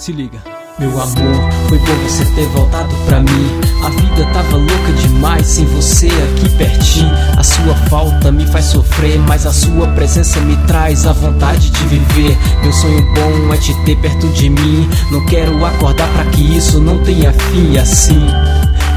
Se liga. Meu amor, foi bom você ter voltado pra mim. A vida tava louca demais sem você aqui pertinho. A sua falta me faz sofrer, mas a sua presença me traz a vontade de viver. Meu sonho bom é te ter perto de mim. Não quero acordar para que isso não tenha fim assim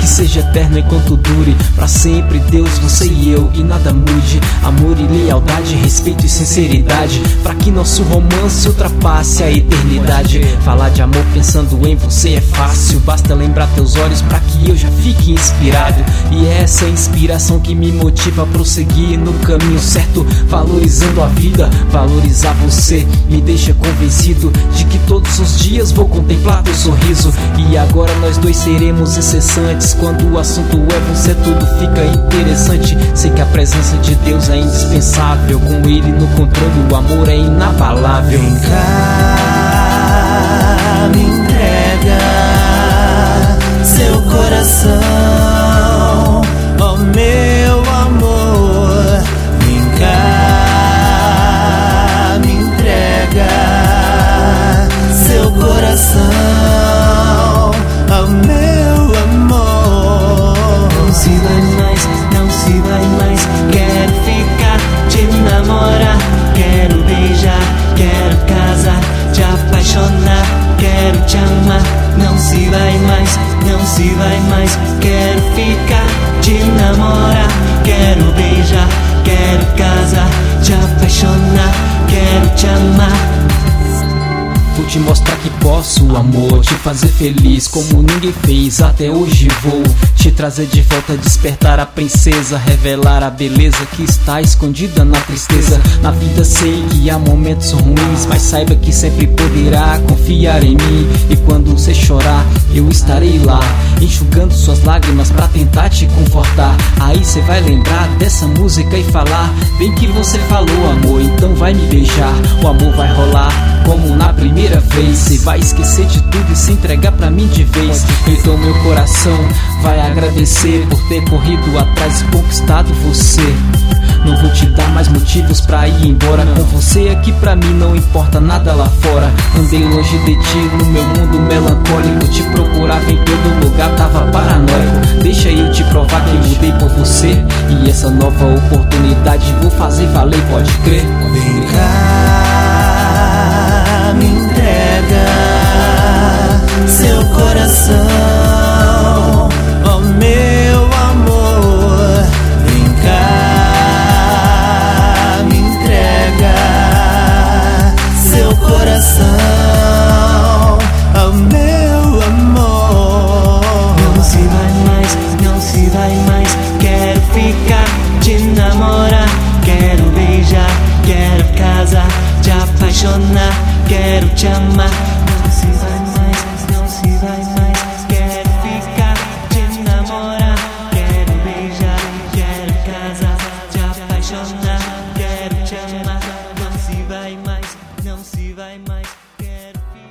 que seja eterno enquanto dure para sempre Deus, você e eu e nada mude. Amor e lealdade, respeito e sinceridade para que nosso romance ultrapasse a eternidade. Falar de amor pensando em você é fácil basta lembrar teus olhos para que eu já fique inspirado. E é essa inspiração que me motiva a prosseguir no caminho certo valorizando a vida valorizar você. Me deixa convencido de que todos os dias vou contemplar teu sorriso. E agora nós dois seremos incessantes quando o assunto é você, tudo fica interessante. Sei que a presença de Deus é indispensável. Com Ele no controle, o amor é inabalável. Vem cá, te amar. Não se vai mais, não se vai mais. Quero ficar, te namorar. Quero beijar, quero casar, te apaixonar. Quero te amar. Te mostrar que posso, amor, te fazer feliz como ninguém fez. Até hoje vou te trazer de volta, despertar a princesa, revelar a beleza que está escondida na tristeza. Na vida sei que há momentos ruins, mas saiba que sempre poderá confiar em mim. E quando você chorar, eu estarei lá, enxugando suas lágrimas pra tentar te confortar. Aí você vai lembrar dessa música e falar: Bem que você falou, amor, então vai me beijar. O amor vai rolar como vai esquecer de tudo e se entregar pra mim de vez. Então meu coração vai agradecer por ter corrido atrás e conquistado você. Não vou te dar mais motivos pra ir embora. Com você aqui pra mim não importa nada lá fora. Andei longe de ti no meu mundo melancólico. Te procurava em todo lugar, tava paranoico. Deixa eu te provar que mudei por você. E essa nova oportunidade vou fazer valer, pode crer. Vem cá, coração, oh meu amor. Não se vai mais, não se vai mais. Quero ficar, te namorar. Quero beijar, quero casar, te apaixonar. Quero te amar. Não se vai mais, não se vai mais. might get a